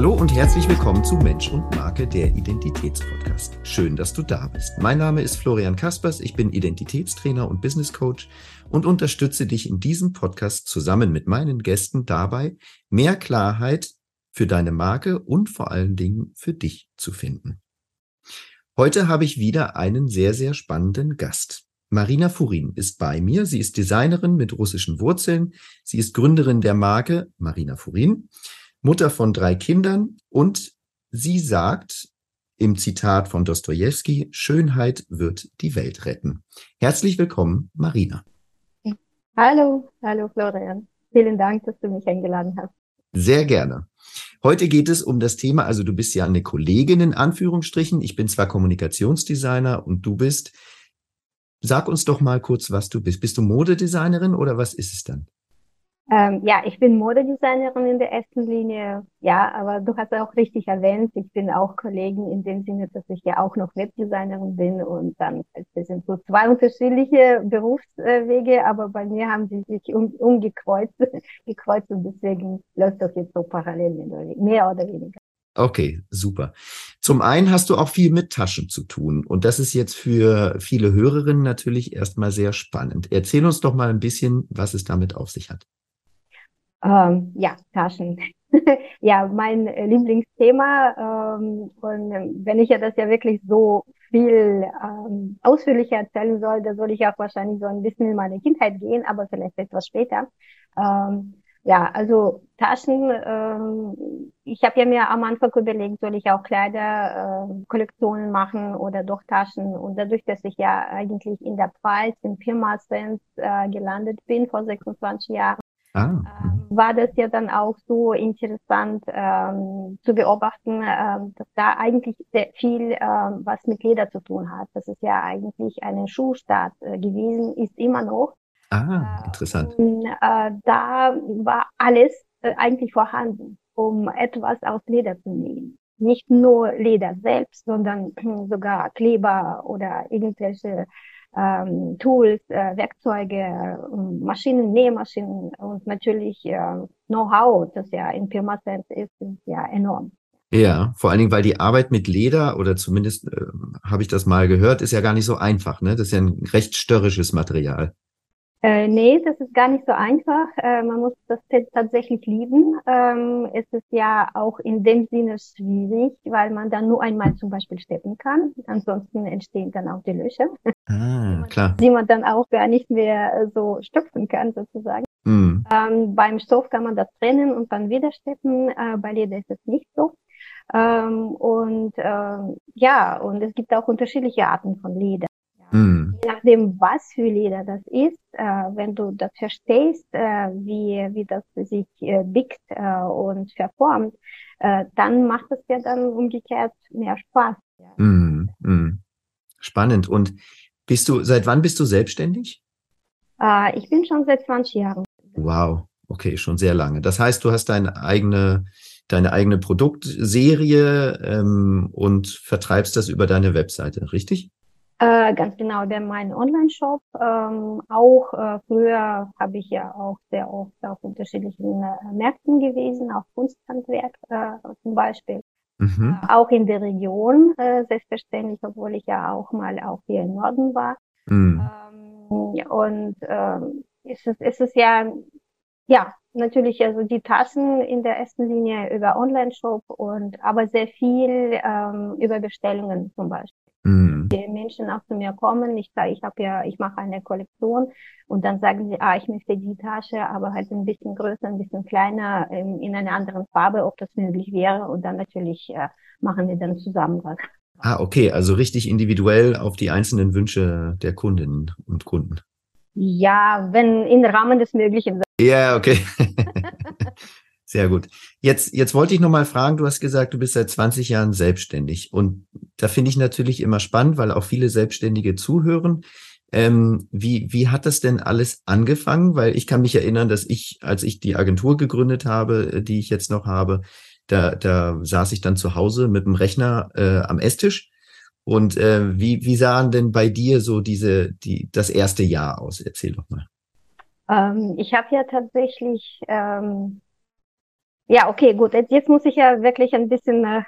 Hallo und herzlich willkommen zu Mensch und Marke, der Identitätspodcast. Schön, dass du da bist. Mein Name ist Florian Kaspers, ich bin Identitätstrainer und Business Coach und unterstütze dich in diesem Podcast zusammen mit meinen Gästen dabei, mehr Klarheit für deine Marke und vor allen Dingen für dich zu finden. Heute habe ich wieder einen sehr, sehr spannenden Gast. Marina Furin ist bei mir. Sie ist Designerin mit russischen Wurzeln. Sie ist Gründerin der Marke Marina Furin Mutter von drei Kindern und sie sagt im Zitat von Dostoevsky, Schönheit wird die Welt retten. Herzlich willkommen, Marina. Hallo, hallo Florian. Vielen Dank, dass du mich eingeladen hast. Sehr gerne. Heute geht es um das Thema, also du bist ja eine Kollegin in Anführungsstrichen. Ich bin zwar Kommunikationsdesigner und du bist, sag uns doch mal kurz, was du bist. Bist du Modedesignerin oder was ist es dann? Ähm, ja, ich bin Modedesignerin in der ersten Linie. Ja, aber du hast auch richtig erwähnt, ich bin auch Kollegin in dem Sinne, dass ich ja auch noch Webdesignerin bin und dann, das sind so zwei unterschiedliche Berufswege, aber bei mir haben sie sich um, umgekreuzt, gekreuzt und deswegen läuft das jetzt so parallel, mehr oder weniger. Okay, super. Zum einen hast du auch viel mit Taschen zu tun und das ist jetzt für viele Hörerinnen natürlich erstmal sehr spannend. Erzähl uns doch mal ein bisschen, was es damit auf sich hat. Ähm, ja, Taschen. ja, mein Lieblingsthema. Ähm, und wenn ich ja das ja wirklich so viel ähm, ausführlicher erzählen soll, da soll ich auch wahrscheinlich so ein bisschen in meine Kindheit gehen, aber vielleicht etwas später. Ähm, ja, also Taschen, ähm, ich habe ja mir am Anfang überlegt, soll ich auch Kleiderkollektionen äh, machen oder doch Taschen. Und dadurch, dass ich ja eigentlich in der Pfalz, in Pirmasens äh, gelandet bin vor 26 Jahren, Ah. Ähm, war das ja dann auch so interessant ähm, zu beobachten, ähm, dass da eigentlich sehr viel ähm, was mit Leder zu tun hat. Das ist ja eigentlich eine Schuhstadt äh, gewesen, ist immer noch. Ah, interessant. Und, äh, da war alles äh, eigentlich vorhanden, um etwas aus Leder zu nehmen. Nicht nur Leder selbst, sondern sogar Kleber oder irgendwelche ähm, Tools, äh, Werkzeuge, äh, Maschinen, Nähmaschinen und natürlich äh, Know-how, das ja in Pirmasens ist, ist ja enorm. Ja, vor allen Dingen, weil die Arbeit mit Leder oder zumindest äh, habe ich das mal gehört, ist ja gar nicht so einfach. Ne? Das ist ja ein recht störrisches Material. Äh, nee, das ist gar nicht so einfach. Äh, man muss das tatsächlich lieben. Ähm, es ist ja auch in dem Sinne schwierig, weil man dann nur einmal zum Beispiel steppen kann. Ansonsten entstehen dann auch die Löcher. Ah, klar. Die man dann auch gar nicht mehr so stopfen kann, sozusagen. Mm. Ähm, beim Stoff kann man das trennen und dann wieder steppen. Äh, bei Leder ist es nicht so. Ähm, und ähm, ja, und es gibt auch unterschiedliche Arten von Leder. Mhm. Je nachdem, was für Leder das ist, äh, wenn du das verstehst, äh, wie, wie das sich äh, biegt äh, und verformt, äh, dann macht es ja dann umgekehrt mehr Spaß. Ja. Mhm. Mhm. Spannend. Und bist du, seit wann bist du selbstständig? Äh, ich bin schon seit 20 Jahren. Wow, okay, schon sehr lange. Das heißt, du hast deine eigene deine eigene Produktserie ähm, und vertreibst das über deine Webseite, richtig? Äh, ganz genau, der mein Online-Shop. Ähm, auch äh, früher habe ich ja auch sehr oft auf unterschiedlichen äh, Märkten gewesen, auch Kunsthandwerk äh, zum Beispiel. Mhm. Äh, auch in der Region, äh, selbstverständlich, obwohl ich ja auch mal auch hier im Norden war. Mhm. Ähm, und ähm, ist es, ist es ja, ja, natürlich also die Tassen in der ersten Linie über Online-Shop und aber sehr viel ähm, über Bestellungen zum Beispiel. Mhm. Die Menschen auch zu mir kommen, ich sage, ich habe ja, ich mache eine Kollektion und dann sagen sie, ah, ich möchte die Tasche, aber halt ein bisschen größer, ein bisschen kleiner, in, in einer anderen Farbe, ob das möglich wäre und dann natürlich äh, machen wir dann zusammen was. Ah, okay, also richtig individuell auf die einzelnen Wünsche der Kundinnen und Kunden. Ja, wenn im Rahmen des Möglichen. Ja, okay. Sehr gut. Jetzt, jetzt wollte ich noch mal fragen, du hast gesagt, du bist seit 20 Jahren selbstständig. Und da finde ich natürlich immer spannend, weil auch viele Selbstständige zuhören. Ähm, wie, wie hat das denn alles angefangen? Weil ich kann mich erinnern, dass ich, als ich die Agentur gegründet habe, äh, die ich jetzt noch habe, da, da saß ich dann zu Hause mit dem Rechner äh, am Esstisch. Und äh, wie, wie sahen denn bei dir so diese, die, das erste Jahr aus? Erzähl doch mal. Ähm, ich habe ja tatsächlich ähm, Ja, okay, gut. Jetzt, jetzt muss ich ja wirklich ein bisschen äh,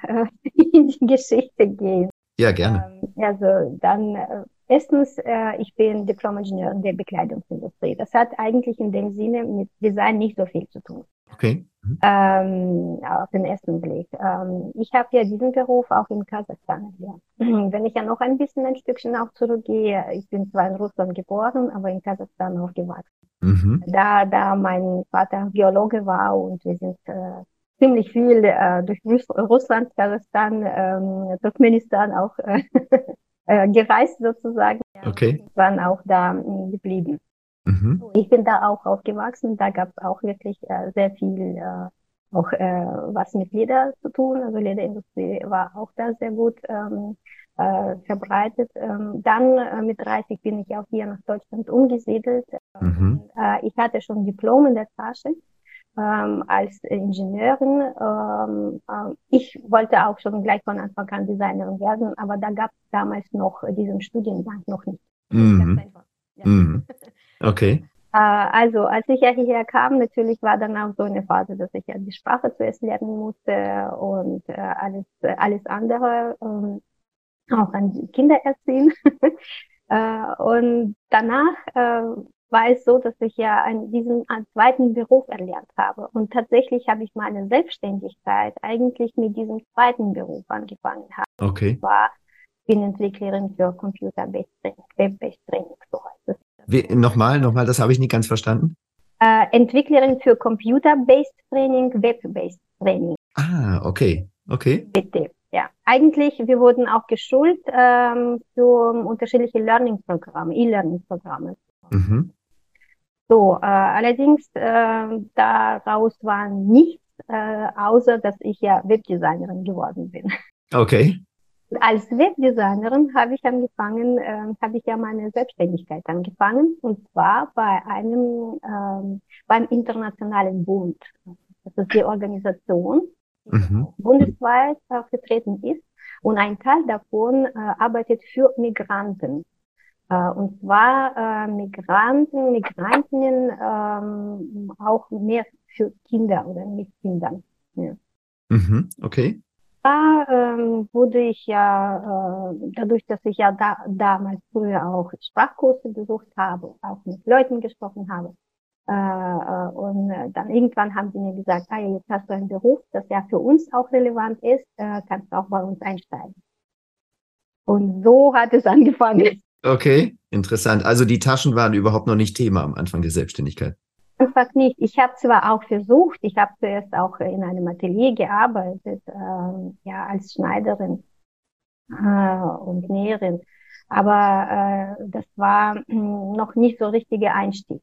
in die Geschichte gehen. Ja, gerne. Ähm, also dann äh, erstens, äh, ich bin Diplom-Ingenieur in der Bekleidungsindustrie. Das hat eigentlich in dem Sinne mit Design nicht so viel zu tun. Okay. Mhm. Ähm, auf den ersten Blick. Ähm, ich habe ja diesen Beruf auch in Kasachstan gelernt. Wenn ich ja noch ein bisschen ein Stückchen auch zurückgehe, ich bin zwar in Russland geboren, aber in Kasachstan aufgewachsen. Mhm. Da, da mein Vater Geologe war und wir sind äh, ziemlich viel äh, durch Russland, Kasachstan, ähm, Turkmenistan auch äh, äh, gereist sozusagen. Okay. Und waren auch da äh, geblieben. Mhm. Ich bin da auch aufgewachsen. Da gab es auch wirklich äh, sehr viel äh, auch äh, was mit Leder zu tun. Also Lederindustrie war auch da sehr gut ähm, äh, verbreitet. Ähm, dann äh, mit 30 bin ich auch hier nach Deutschland umgesiedelt. Mhm. Äh, ich hatte schon Diplom in der Tasche ähm, als Ingenieurin. Ähm, äh, ich wollte auch schon gleich von Anfang an Designerin werden, aber da gab es damals noch diesen Studiengang noch nicht. Mhm. Ja. Mhm. Okay. Äh, also, als ich ja hierher kam, natürlich war dann auch so eine Phase, dass ich ja die Sprache zuerst lernen musste und äh, alles, alles andere, ähm, auch an Kinder erziehen. äh, und danach äh, war es so, dass ich ja einen, diesen zweiten Beruf erlernt habe. Und tatsächlich habe ich meine Selbstständigkeit eigentlich mit diesem zweiten Beruf angefangen habe. Okay. Ich war bin Entwicklerin für Computer-Based Training, Web-Based Training, so heißt es. Wie, nochmal, nochmal, das habe ich nicht ganz verstanden. Äh, Entwicklerin für Computer-Based Training, Web-Based Training. Ah, okay, okay. Bitte. Ja, eigentlich, wir wurden auch geschult ähm, für unterschiedliche Learning-Programme, E-Learning-Programme. Mhm. So, äh, allerdings äh, daraus war nichts, äh, außer dass ich ja Webdesignerin geworden bin. Okay. Als Webdesignerin habe ich angefangen, äh, habe ich ja meine Selbstständigkeit angefangen und zwar bei einem ähm, beim Internationalen Bund. Das ist die Organisation, die mhm. bundesweit äh, vertreten ist und ein Teil davon äh, arbeitet für Migranten. Äh, und zwar äh, Migranten, Migrantinnen ähm, auch mehr für Kinder oder mit Kindern. Ja. Mhm, okay da ähm, wurde ich ja, äh, dadurch, dass ich ja da, damals früher auch Sprachkurse besucht habe, auch mit Leuten gesprochen habe, äh, äh, und dann irgendwann haben sie mir gesagt, ah, jetzt hast du einen Beruf, das ja für uns auch relevant ist, äh, kannst du auch bei uns einsteigen. Und so hat es angefangen. Okay, interessant. Also die Taschen waren überhaupt noch nicht Thema am Anfang der Selbstständigkeit. Einfach nicht. Ich habe zwar auch versucht, ich habe zuerst auch in einem Atelier gearbeitet, ähm, ja, als Schneiderin äh, und Näherin, aber äh, das war mh, hm, noch nicht so richtiger Einstieg.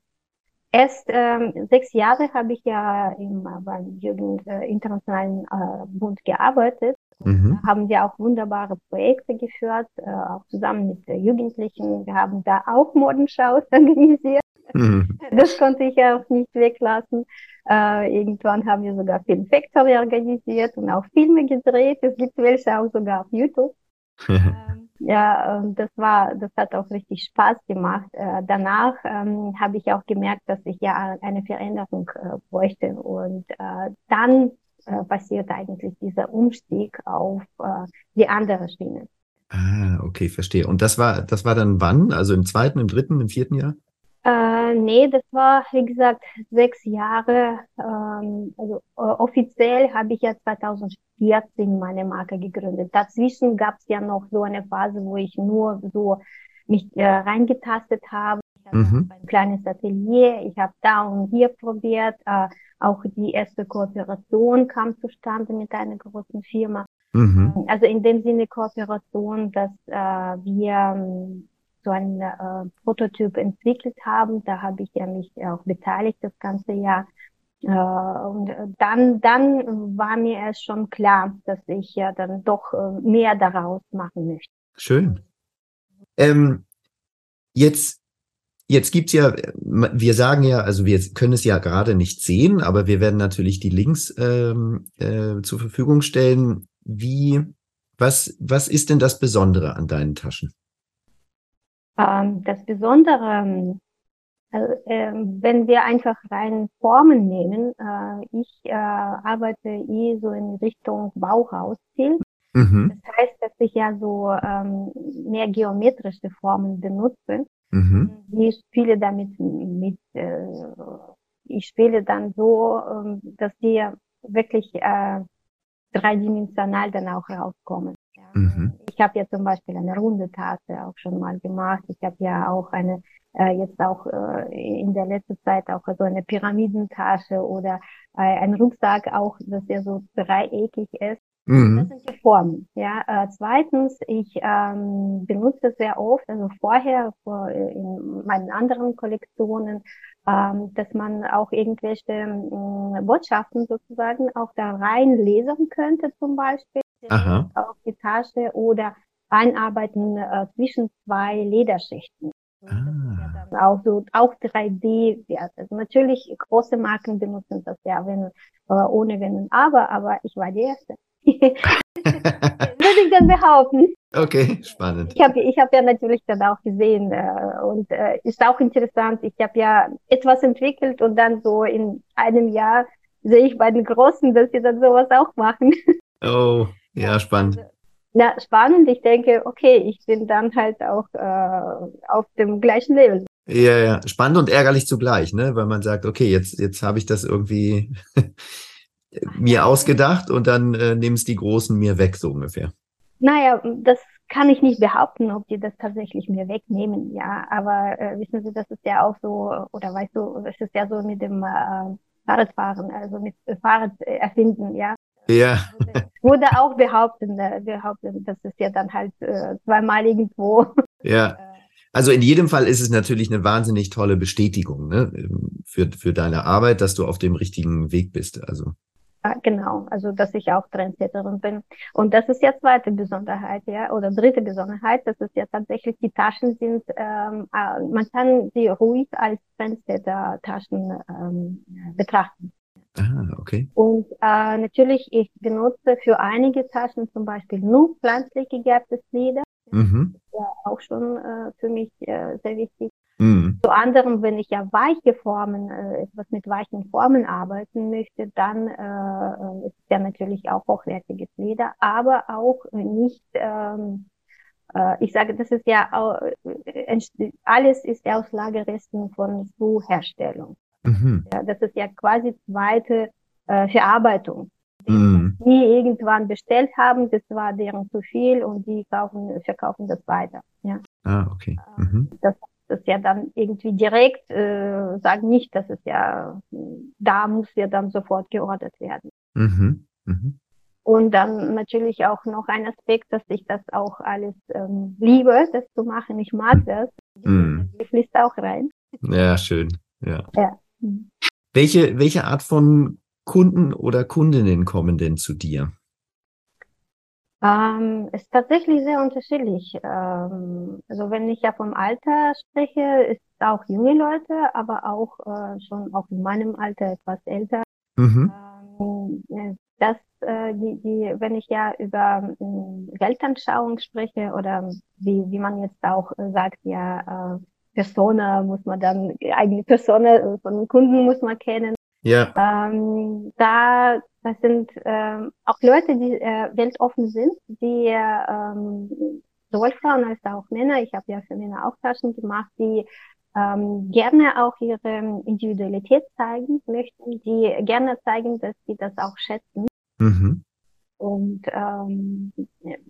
Erst ähm, sechs Jahre habe ich ja im, beim Jugend äh, Internationalen äh, Bund gearbeitet. Mhm. Haben wir auch wunderbare Projekte geführt, äh, auch zusammen mit äh, Jugendlichen. Wir haben da auch Modenshows organisiert. Mhm. Das konnte ich auch nicht weglassen. Äh, irgendwann haben wir sogar Film Factory organisiert und auch Filme gedreht. Es gibt welche auch sogar auf YouTube. ähm, ja, das war, das hat auch richtig Spaß gemacht. Äh, danach ähm, habe ich auch gemerkt, dass ich ja eine Veränderung äh, bräuchte und äh, dann äh, passiert eigentlich dieser Umstieg auf äh, die andere Schiene. Ah, okay, verstehe. Und das war, das war dann wann? Also im zweiten, im dritten, im vierten Jahr? Äh, nee, das war, wie gesagt, sechs Jahre. Ähm, also äh, offiziell habe ich ja 2014 meine Marke gegründet. Dazwischen gab es ja noch so eine Phase, wo ich nur so mich äh, reingetastet habe. Ich hatte mhm. ein kleines Atelier, ich habe da und hier probiert. Äh, auch die erste Kooperation kam zustande mit einer großen Firma. Mhm. Also in dem Sinne Kooperation, dass äh, wir ähm, so einen äh, Prototyp entwickelt haben. Da habe ich ja mich auch beteiligt das ganze Jahr. Äh, und dann, dann war mir erst schon klar, dass ich ja dann doch äh, mehr daraus machen möchte. Schön. Ähm, jetzt, jetzt gibt's ja, wir sagen ja, also wir können es ja gerade nicht sehen, aber wir werden natürlich die Links ähm, äh, zur Verfügung stellen. Wie, was, was ist denn das Besondere an deinen Taschen? Ähm, das Besondere Also, äh, wenn wir einfach rein Formen nehmen, äh, ich äh, arbeite eh so in Richtung Bauhausstil. Mhm. Das heißt, dass ich ja so ähm, mehr geometrische Formen benutze. Mhm. Ich spiele damit mit, ich spiele dann so, dass die wirklich dreidimensional dann auch rauskommen. Mhm. Ich habe ja zum Beispiel eine runde Tasse auch schon mal gemacht. Ich habe ja auch eine äh, jetzt auch äh, in der letzten Zeit auch so eine Pyramidentasche oder äh, ein Rucksack auch, dass der so dreieckig ist. Mhm. Das sind die Formen. Ja. Äh, zweitens, ich ähm, benutze sehr oft, also vorher vor, in meinen anderen Kollektionen, ähm, dass man auch irgendwelche äh, Botschaften sozusagen auch da rein lesen könnte, zum Beispiel Aha. auf die Tasche oder einarbeiten äh, zwischen zwei Lederschichten. Ah. Ja dann auch so, auch 3D wert. Also natürlich große Marken benutzen das ja, wenn, äh, ohne Wenn und Aber, aber ich war die Erste. Würde ich dann behaupten. Okay, spannend. Ich habe ich hab ja natürlich dann auch gesehen äh, und äh, ist auch interessant. Ich habe ja etwas entwickelt und dann so in einem Jahr sehe ich bei den Großen, dass sie dann sowas auch machen. Oh, ja, spannend. Ja, spannend. Ich denke, okay, ich bin dann halt auch äh, auf dem gleichen Level. Ja, ja, spannend und ärgerlich zugleich, ne? Weil man sagt, okay, jetzt, jetzt habe ich das irgendwie mir ausgedacht und dann äh, nehmen es die Großen mir weg, so ungefähr. Naja, das kann ich nicht behaupten, ob die das tatsächlich mir wegnehmen, ja. Aber äh, wissen Sie, das ist ja auch so, oder weißt du, es ist ja so mit dem äh, Fahrradfahren, also mit äh, Fahrrad erfinden, ja. Ja. Wurde, auch behaupten, äh, behaupten, das ist ja dann halt äh, zweimal irgendwo. Ja. Also in jedem Fall ist es natürlich eine wahnsinnig tolle Bestätigung ne, für, für deine Arbeit, dass du auf dem richtigen Weg bist. Also Ah, genau, also dass ich auch Trendsetterin bin. Und das ist ja zweite Besonderheit, ja, oder dritte Besonderheit, dass es ja tatsächlich die Taschen sind, ähm, äh, man kann sie ruhig als Trendsetter-Taschen ähm, betrachten. Ah, okay. Und äh, natürlich, ich benutze für einige Taschen zum Beispiel nur pflanzlich gegerbtes Leder. Mhm. Ja, auch schon äh, für mich äh, sehr wichtig. Mhm. Zu anderem, wenn ich ja weiche Formen, äh, etwas mit weichen Formen arbeiten möchte, dann äh, ist ja natürlich auch hochwertiges Leder, aber auch nicht, ähm, äh, ich sage, das ist ja äh, alles ist aus Lagerresten von Schuhherstellung. Mhm. Ja, das ist ja quasi zweite äh, Verarbeitung. Mhm. Die irgendwann bestellt haben, das war deren zu viel und die kaufen, verkaufen das weiter. Ja. Ah, okay. Mhm. Das das ja dann irgendwie direkt äh, sagen nicht, dass es ja, da muss ja dann sofort geordert werden. Mhm. Mhm. Und dann natürlich auch noch ein Aspekt, dass ich das auch alles ähm, liebe, das zu machen. Ich mag das. Mhm. Ich fließt auch rein. Ja, schön. Ja. ja. Welche, welche Art von Kunden oder Kundinnen kommen denn zu dir? Ähm, ist tatsächlich sehr unterschiedlich. Ähm, also wenn ich ja vom Alter spreche, ist auch junge Leute, aber auch äh, schon auch in meinem Alter etwas älter. Mhm. Ähm, äh, das, äh, die, die, wenn ich ja über äh, Weltanschauung spreche oder wie, wie man jetzt auch sagt, ja, äh, Persona muss man dann, eigene Persona äh, von Kunden muss man kennen. Ja. Ähm, da, das sind ähm, auch Leute, die äh, weltoffen sind, die ähm, sowohl Frauen als auch Männer, ich habe ja für Männer auch Taschen gemacht, die ähm, gerne auch ihre Individualität zeigen möchten, die gerne zeigen, dass sie das auch schätzen. Mhm. Und, ähm,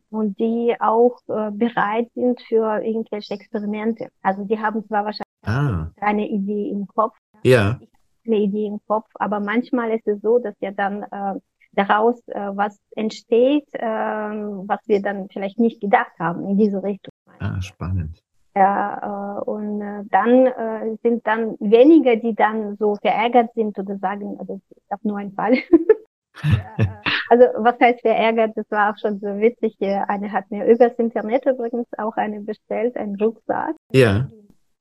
und die auch äh, bereit sind für irgendwelche Experimente. Also die haben zwar wahrscheinlich ah. eine Idee im Kopf. Ja. Eine Idee im Kopf, aber manchmal ist es so, dass ja dann äh, daraus äh, was entsteht, äh, was wir dann vielleicht nicht gedacht haben in diese Richtung. Ah, spannend. Ja, äh, und äh, dann äh, sind dann weniger, die dann so verärgert sind oder sagen, also ich habe nur einen Fall. äh, also was heißt verärgert? Das war auch schon so witzig. Eine hat mir übers Internet übrigens auch eine bestellt, einen Rucksack. Ja.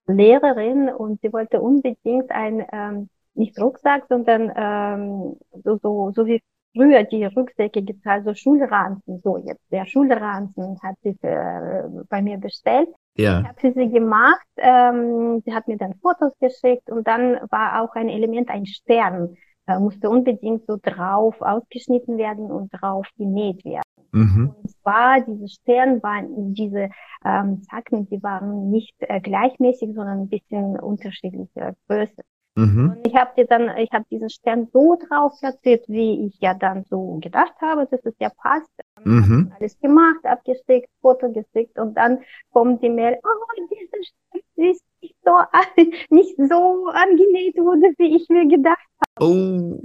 Lehrerin und sie wollte unbedingt ein ähm, nicht Rucksack, sondern ähm, so, so, so wie früher die Rucksäcke gezahlt, so Schulranzen, so jetzt der Schulranzen hat sie äh, bei mir bestellt. Ja. Ich habe für sie gemacht, ähm, sie hat mir dann Fotos geschickt und dann war auch ein Element, ein Stern, äh, musste unbedingt so drauf ausgeschnitten werden und drauf genäht werden. Mhm. Und zwar diese Sterne waren, diese ähm, Zacken, die waren nicht äh, gleichmäßig, sondern ein bisschen unterschiedlicher Größe. Mhm. Und ich habe dir dann, ich habe diesen Stern so drauf platziert, wie ich ja dann so gedacht habe, dass es ja passt. Mhm. Alles gemacht, abgesteckt, Foto gestickt und dann kommt die Mail, oh, dieser Stern ist so, nicht so angenäht wurde, wie ich mir gedacht habe. Oh.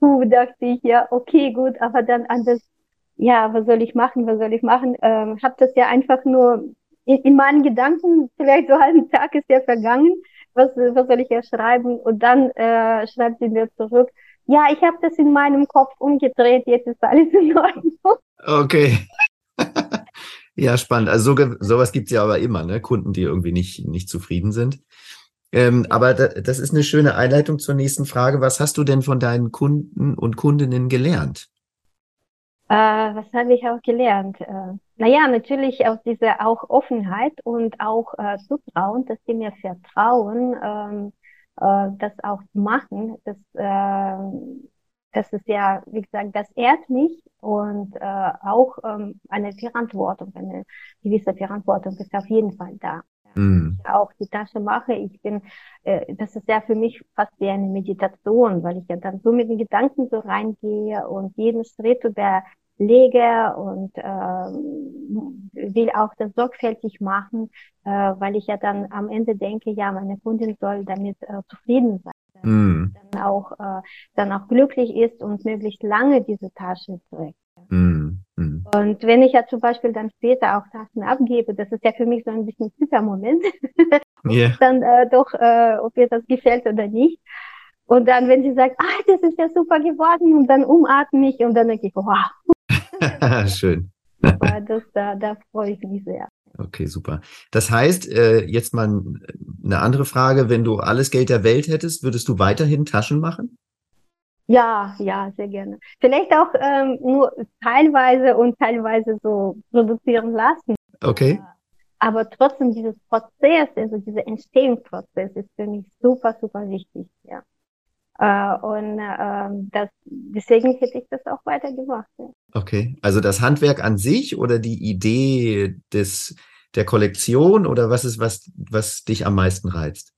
So dachte ich, ja, okay, gut, aber dann anders, ja, was soll ich machen, was soll ich machen? Ähm, habe das ja einfach nur in, in meinen Gedanken, vielleicht so einen halben Tag ist ja vergangen was, was soll ich ja schreiben? Und dann äh, schreibt sie mir zurück, ja, ich habe das in meinem Kopf umgedreht, jetzt ist alles in Ordnung. Okay. Ja, spannend. Also so, sowas gibt's ja aber immer, ne? Kunden, die irgendwie nicht, nicht zufrieden sind. Ähm, aber da, das ist eine schöne Einleitung zur nächsten Frage. Was hast du denn von deinen Kunden und Kundinnen gelernt? Äh, was habe ich auch gelernt? Äh, naja, natürlich auch diese auch Offenheit und auch äh, Zutrauen, dass sie mir vertrauen, ähm, äh, das auch zu machen. Das, äh, das ist ja, wie gesagt, das ehrt mich und äh, auch ähm, eine Verantwortung, eine gewisse Verantwortung ist auf jeden Fall da. Ich auch die Tasche mache, ich bin, äh, das ist ja für mich fast wie eine Meditation, weil ich ja dann so mit den Gedanken so reingehe und jeden Schritt überlege und äh, will auch das sorgfältig machen, äh, weil ich ja dann am Ende denke, ja, meine Kundin soll damit äh, zufrieden sein. Mm. Dann auch, äh, dann auch glücklich ist und möglichst lange diese Tasche trägt. Mm, mm. Und wenn ich ja zum Beispiel dann später auch Taschen abgebe, das ist ja für mich so ein bisschen super Moment, yeah. dann äh, doch, äh, ob mir das gefällt oder nicht. Und dann, wenn sie sagt, ah, das ist ja super geworden, und dann umatme ich und dann denke ich, wow. Schön. das, da, da freue ich mich sehr. Okay, super. Das heißt, äh, jetzt mal eine andere Frage. Wenn du alles Geld der Welt hättest, würdest du weiterhin Taschen machen? Ja, ja, sehr gerne. Vielleicht auch ähm, nur teilweise und teilweise so produzieren lassen. Okay. Aber trotzdem dieses Prozess, also dieser Entstehungsprozess ist für mich super, super wichtig, ja. Äh, und äh, das, deswegen hätte ich das auch weiter gemacht. Ja. Okay, also das Handwerk an sich oder die Idee des der Kollektion oder was ist was was dich am meisten reizt?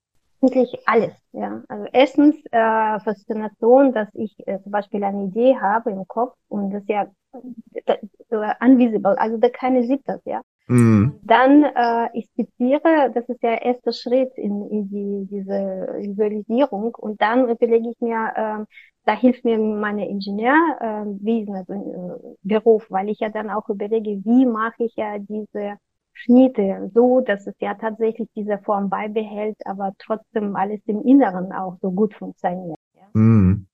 eigentlich alles. Ja, also erstens äh, Faszination, dass ich äh, zum Beispiel eine Idee habe im Kopf und das ja unvisible, also da keine sieht das, ja. Mm. Dann äh, ich skizziere, das ist der erste Schritt in, in die, diese Visualisierung und dann überlege ich mir, äh, da hilft mir meine Ingenieurwesen, äh, also äh, Beruf, weil ich ja dann auch überlege, wie mache ich ja diese Schnitte so, dass es ja tatsächlich diese Form beibehält, aber trotzdem alles im Inneren auch so gut funktioniert. Ja? Mm,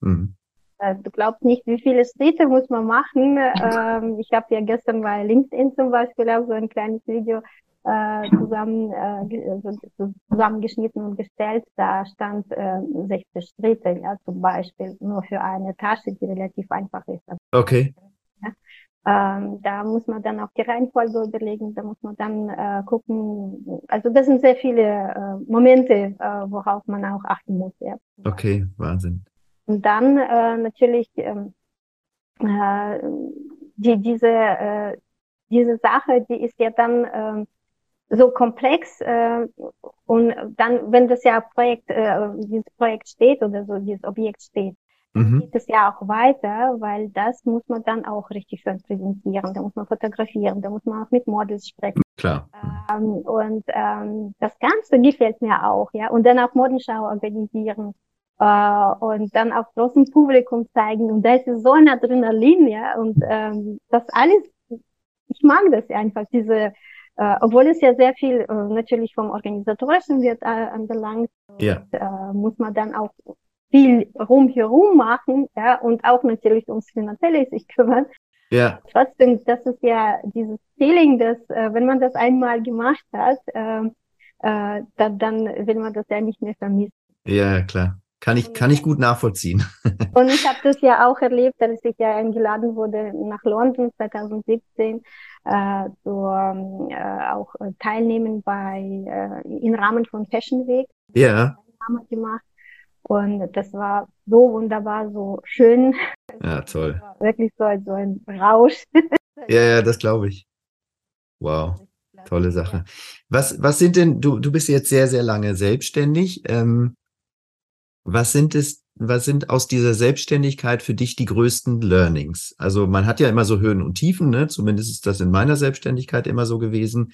mm. Du glaubst nicht, wie viele Schritte muss man machen. Ähm, ich habe ja gestern bei LinkedIn zum Beispiel auch so ein kleines Video äh, zusammen, äh, zusammengeschnitten und gestellt. Da stand äh, 60 Schritte, ja, zum Beispiel nur für eine Tasche, die relativ einfach ist. Okay. Ähm, da muss man dann auch die Reihenfolge überlegen, da muss man dann äh, gucken. Also das sind sehr viele äh, Momente, äh, worauf man auch achten muss. Ja. Okay, Wahnsinn. Und dann äh, natürlich ähm, äh, die, diese, äh, diese Sache, die ist ja dann äh, so komplex äh, und dann, wenn das ja Projekt, äh, dieses Projekt steht oder so, dieses Objekt steht, mhm. geht es ja auch weiter, weil das muss man dann auch richtig schön präsentieren. Da muss man fotografieren, da muss man auch mit Models sprechen. Klar. Ähm, und ähm, das Ganze gefällt mir auch, ja. Und dann auch Modenschau organisieren äh, und dann auch großem Publikum zeigen. Und da ist so ein Adrenalin, ja. Und ähm, das alles, ich mag das einfach, diese äh, obwohl es ja sehr viel äh, natürlich vom Organisatorischen wird äh, anbelangt, ja. Und, äh, muss man dann auch viel rumherum machen, ja, und auch natürlich ums Finanzielle sich kümmern. Ja. Trotzdem, das ist ja dieses Feeling, dass, äh, wenn man das einmal gemacht hat, äh, äh, dann, dann will man das ja nicht mehr vermissen. Ja, klar. Kann ich, kann ich gut nachvollziehen. Und ich habe das ja auch erlebt, als ich ja eingeladen wurde nach London 2017 äh, zu ähm, äh, auch teilnehmen bei äh, im Rahmen von Fashion Week. Ja. gemacht. Und das war so wunderbar, so schön. Ja, toll. Wirklich so, so ein Rausch. Ja, ja, das glaube ich. Wow. Tolle Sache. Was, was sind denn, du, du bist jetzt sehr, sehr lange selbstständig. Ähm, was sind es, was sind aus dieser Selbstständigkeit für dich die größten Learnings? Also man hat ja immer so Höhen und Tiefen, ne? Zumindest ist das in meiner Selbstständigkeit immer so gewesen.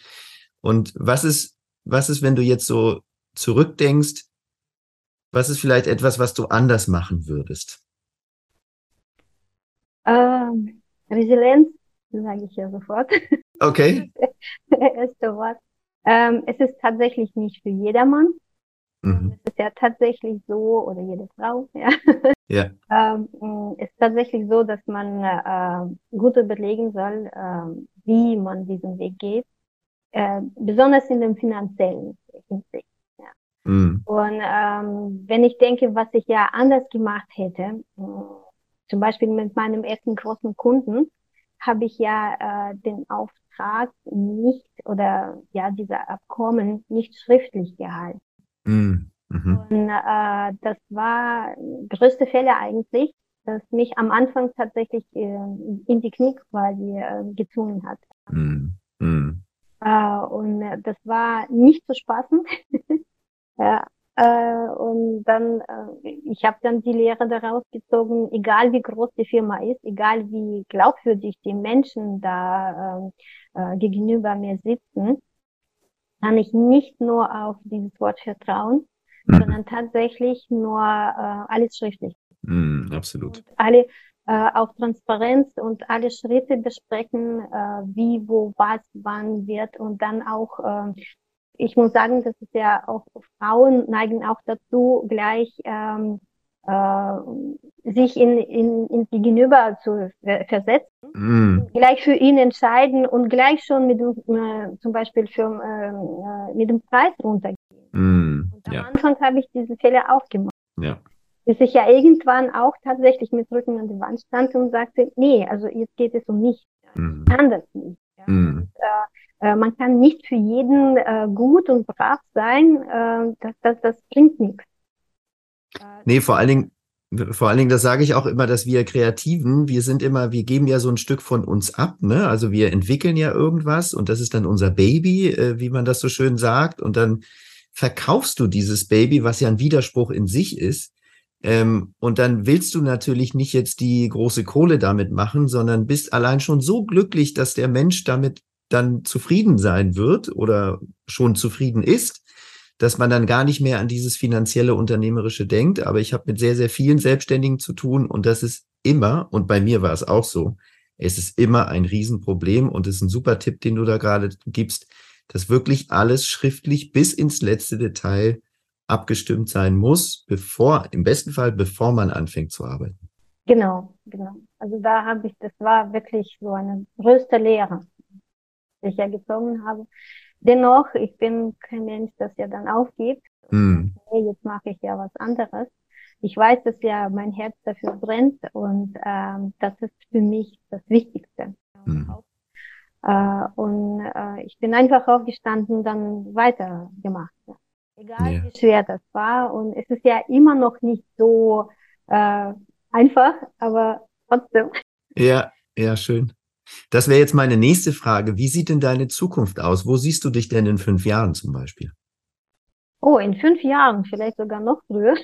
Und was ist, was ist, wenn du jetzt so zurückdenkst, was ist vielleicht etwas, was du anders machen würdest? Ähm, Resilienz, sage ich ja sofort. Okay. Erste Wort. Ähm, es ist tatsächlich nicht für jedermann. Mhm. Es ist ja tatsächlich so, oder jede Frau, ja. Ja. ähm, es ist tatsächlich so, dass man äh, gut überlegen soll, äh, wie man diesen Weg geht. Äh, besonders in dem finanziellen Hinsicht. Ja. Mhm. Und ähm, wenn ich denke, was ich ja anders gemacht hätte, äh, zum Beispiel mit meinem ersten großen Kunden, habe ich ja äh, den Auftrag nicht oder ja dieser Abkommen nicht schriftlich gehalten. Mm, mhm. Und äh, das war größte Fälle eigentlich, dass mich am Anfang tatsächlich äh, in die Knie quasi äh, gezwungen hat. Mm. Äh, und das war nicht zu spaßen. ja, äh, und dann, äh, ich habe dann die Lehre daraus gezogen, egal wie groß die Firma ist, egal wie glaubwürdig die Menschen da ähm, äh, gegenüber mir sitzen, kann ich nicht nur auf dieses Wort vertrauen, mhm. sondern tatsächlich nur äh, alles schriftlich. Mhm, absolut. Und alle äh, auch Transparenz und alle Schritte besprechen, äh, wie, wo, was, wann wird und dann auch, äh, ich muss sagen, dass es ja auch Frauen neigen auch dazu, gleich ähm, äh, sich in, in, in die Gegenüber zu versetzen, mm. gleich für ihn entscheiden und gleich schon mit dem, äh, zum Beispiel für, äh, mit dem Preis runtergehen. Mm. Und am ja. Anfang habe ich diese Fälle auch gemacht. Ja. Bis ich ja irgendwann auch tatsächlich mit Rücken an die Wand stand und sagte, nee, also jetzt geht es um mich. Mm. Das nicht. Ja. Mm. Und, äh, äh, man kann nicht für jeden äh, gut und brav sein, äh, das, das, das bringt nichts. Nee, vor allen Dingen, vor allen Dingen, das sage ich auch immer, dass wir Kreativen, wir sind immer, wir geben ja so ein Stück von uns ab, ne? Also wir entwickeln ja irgendwas und das ist dann unser Baby, äh, wie man das so schön sagt. Und dann verkaufst du dieses Baby, was ja ein Widerspruch in sich ist. Ähm, und dann willst du natürlich nicht jetzt die große Kohle damit machen, sondern bist allein schon so glücklich, dass der Mensch damit dann zufrieden sein wird oder schon zufrieden ist dass man dann gar nicht mehr an dieses finanzielle Unternehmerische denkt. Aber ich habe mit sehr, sehr vielen Selbstständigen zu tun und das ist immer, und bei mir war es auch so, es ist immer ein Riesenproblem und es ist ein super Tipp, den du da gerade gibst, dass wirklich alles schriftlich bis ins letzte Detail abgestimmt sein muss, bevor, im besten Fall, bevor man anfängt zu arbeiten. Genau, genau. Also da habe ich, das war wirklich so eine größte Lehre, die ich ja gezogen habe. Dennoch, ich bin kein Mensch, das ja dann aufgibt. Mm. Okay, jetzt mache ich ja was anderes. Ich weiß, dass ja mein Herz dafür brennt und ähm, das ist für mich das Wichtigste. Mm. Äh, und äh, ich bin einfach aufgestanden, dann weitergemacht. Egal yeah. wie schwer das war. Und es ist ja immer noch nicht so äh, einfach, aber trotzdem. Ja, ja, schön. Das wäre jetzt meine nächste Frage. Wie sieht denn deine Zukunft aus? Wo siehst du dich denn in fünf Jahren zum Beispiel? Oh, in fünf Jahren, vielleicht sogar noch früher.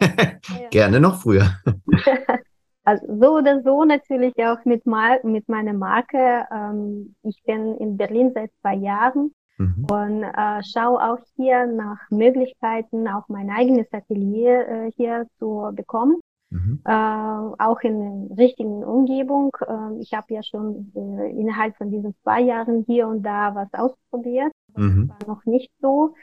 Gerne noch früher. also so oder so natürlich auch mit, mal, mit meiner Marke. Ähm, ich bin in Berlin seit zwei Jahren mhm. und äh, schaue auch hier nach Möglichkeiten, auch mein eigenes Atelier äh, hier zu bekommen. Mhm. Äh, auch in der richtigen Umgebung. Äh, ich habe ja schon äh, innerhalb von diesen zwei Jahren hier und da was ausprobiert. Mhm. Das war noch nicht so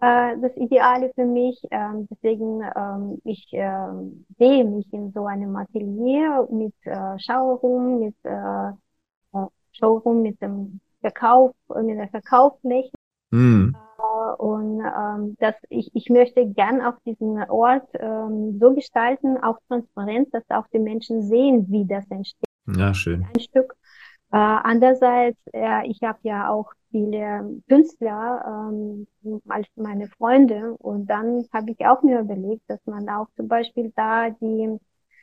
äh, das Ideale für mich. Ähm, deswegen ähm, ich ähm, sehe mich in so einem Atelier mit äh, Showroom, mit äh, äh, Showroom, mit dem Verkauf, mit der Verkaufsfläche. Mhm. Und ähm, dass ich, ich möchte gern auch diesen Ort ähm, so gestalten, auch transparent, dass auch die Menschen sehen, wie das entsteht. Ja, schön. Ein Stück. Äh, andererseits, äh, ich habe ja auch viele Künstler ähm, als meine Freunde und dann habe ich auch mir überlegt, dass man auch zum Beispiel da die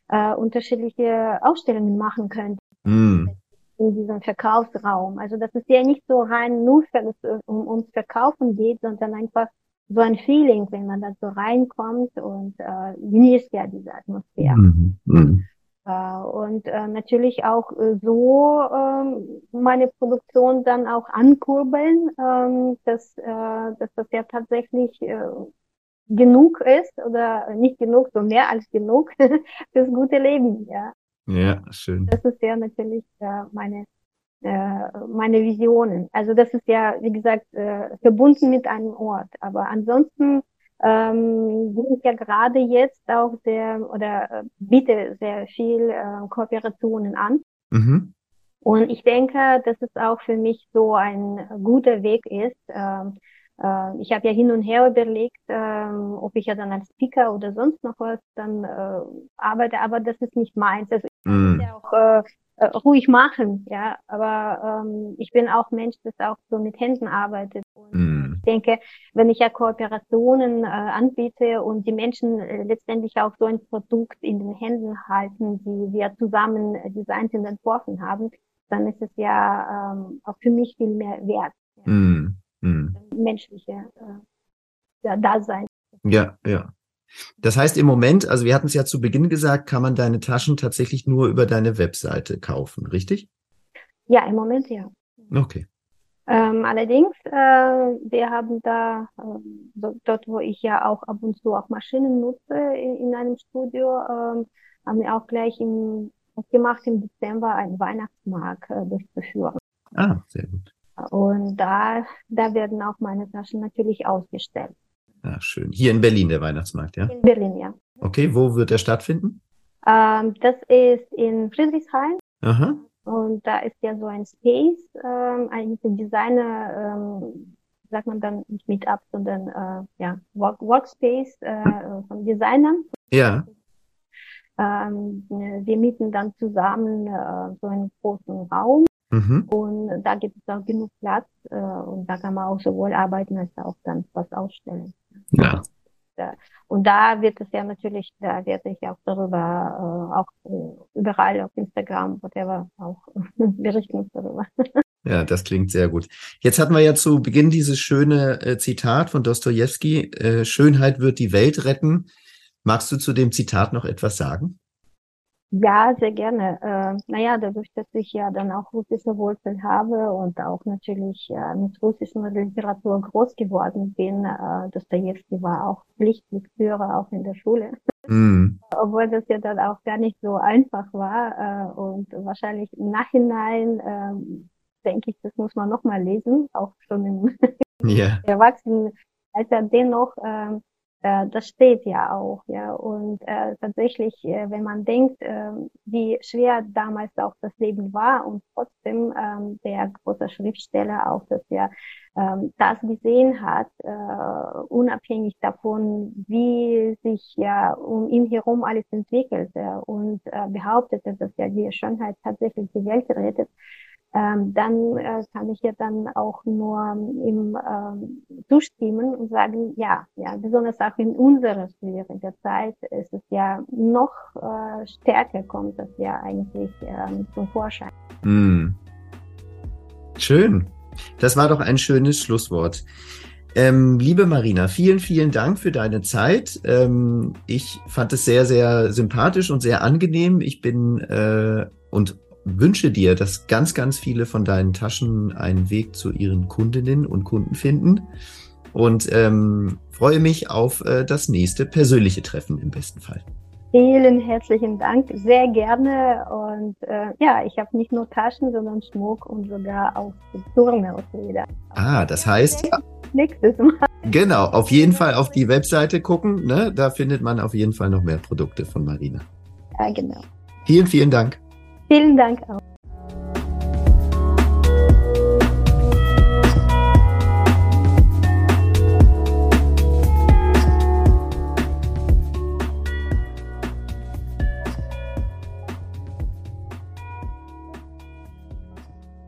äh, unterschiedliche Ausstellungen machen könnte. Mm in diesem Verkaufsraum. Also dass es ja nicht so rein nur für, um, ums Verkaufen geht, sondern einfach so ein Feeling, wenn man da so reinkommt und äh, genießt ja diese Atmosphäre. Mhm. Mhm. Äh, und äh, natürlich auch äh, so äh, meine Produktion dann auch ankurbeln, äh, dass, äh, dass das ja tatsächlich äh, genug ist oder nicht genug, so mehr als genug fürs gute Leben, ja. Ja, schön. Das ist ja natürlich äh, meine äh, meine Visionen. Also das ist ja, wie gesagt, äh, verbunden mit einem Ort. Aber ansonsten ähm, bin ich ja gerade jetzt auch sehr oder äh, biete sehr viel äh, Kooperationen an. Mhm. Und ich denke, dass es auch für mich so ein guter Weg ist. Ähm, äh, ich habe ja hin und her überlegt, ähm, ob ich ja dann als Speaker oder sonst noch was dann äh, arbeite, aber das ist nicht meins. Also mm. ja auch äh, äh, ruhig machen, ja. Aber ähm, ich bin auch Mensch, das auch so mit Händen arbeitet. Und mm. ich denke, wenn ich ja Kooperationen äh, anbiete und die Menschen äh, letztendlich auch so ein Produkt in den Händen halten, die wir zusammen designt und entworfen haben, dann ist es ja ähm, auch für mich viel mehr wert. Ja. Mm. Mm. Menschliche äh, Dasein. Ja, ja. Das heißt im Moment, also wir hatten es ja zu Beginn gesagt, kann man deine Taschen tatsächlich nur über deine Webseite kaufen, richtig? Ja, im Moment ja. Okay. Ähm, allerdings, äh, wir haben da, äh, dort wo ich ja auch ab und zu auch Maschinen nutze in, in einem Studio, äh, haben wir auch gleich im, gemacht im Dezember einen Weihnachtsmarkt äh, durchzuführen. Ah, sehr gut. Und da, da werden auch meine Taschen natürlich ausgestellt. Ja, schön. Hier in Berlin der Weihnachtsmarkt, ja? In Berlin, ja. Okay, wo wird der stattfinden? Ähm, das ist in Friedrichshain. Aha. Und da ist ja so ein Space, ähm, ein Designer, ähm, sagt man dann nicht Meetup, sondern äh, ja, Work Workspace äh, von Designern. Ja. Ähm, wir mieten dann zusammen äh, so einen großen Raum Mhm. Und da gibt es auch genug Platz äh, und da kann man auch sowohl arbeiten als auch dann was ausstellen. Ja. Und da wird es ja natürlich, da werde ich auch darüber, äh, auch äh, überall auf Instagram, whatever, auch berichten darüber. Ja, das klingt sehr gut. Jetzt hatten wir ja zu Beginn dieses schöne äh, Zitat von Dostoevsky, äh, Schönheit wird die Welt retten. Magst du zu dem Zitat noch etwas sagen? Ja, sehr gerne. Äh, naja, dadurch, dass ich ja dann auch russische Wurzeln habe und auch natürlich äh, mit russischer Literatur groß geworden bin, äh, Dostoevsky war auch Pflichtlektüre auch in der Schule. Mm. Obwohl das ja dann auch gar nicht so einfach war äh, und wahrscheinlich im Nachhinein äh, denke ich, das muss man nochmal lesen, auch schon im yeah. Erwachsenenalter dennoch. Äh, äh, das steht ja auch, ja. Und äh, tatsächlich, äh, wenn man denkt, äh, wie schwer damals auch das Leben war und trotzdem ähm, der große Schriftsteller auch, dass er ähm, das gesehen hat, äh, unabhängig davon, wie sich ja um ihn herum alles entwickelte und äh, behauptete, dass ja die Schönheit tatsächlich die Welt rettet, ähm, dann äh, kann ich ja dann auch nur ihm ähm, zustimmen und sagen, ja, ja, besonders auch in unserer schwierigen Zeit ist es ja noch äh, stärker kommt das ja eigentlich ähm, zum Vorschein. Mm. Schön. Das war doch ein schönes Schlusswort. Ähm, liebe Marina, vielen, vielen Dank für deine Zeit. Ähm, ich fand es sehr, sehr sympathisch und sehr angenehm. Ich bin äh, und wünsche dir, dass ganz, ganz viele von deinen Taschen einen Weg zu ihren Kundinnen und Kunden finden und ähm, freue mich auf äh, das nächste persönliche Treffen im besten Fall. Vielen herzlichen Dank, sehr gerne. Und äh, ja, ich habe nicht nur Taschen, sondern Schmuck und sogar auch Skulpturen aus Leder. Ah, das heißt. Nächstes Mal. Genau, auf jeden Fall auf die Webseite gucken. Ne? Da findet man auf jeden Fall noch mehr Produkte von Marina. Ja, genau. Vielen, vielen Dank. Vielen Dank auch.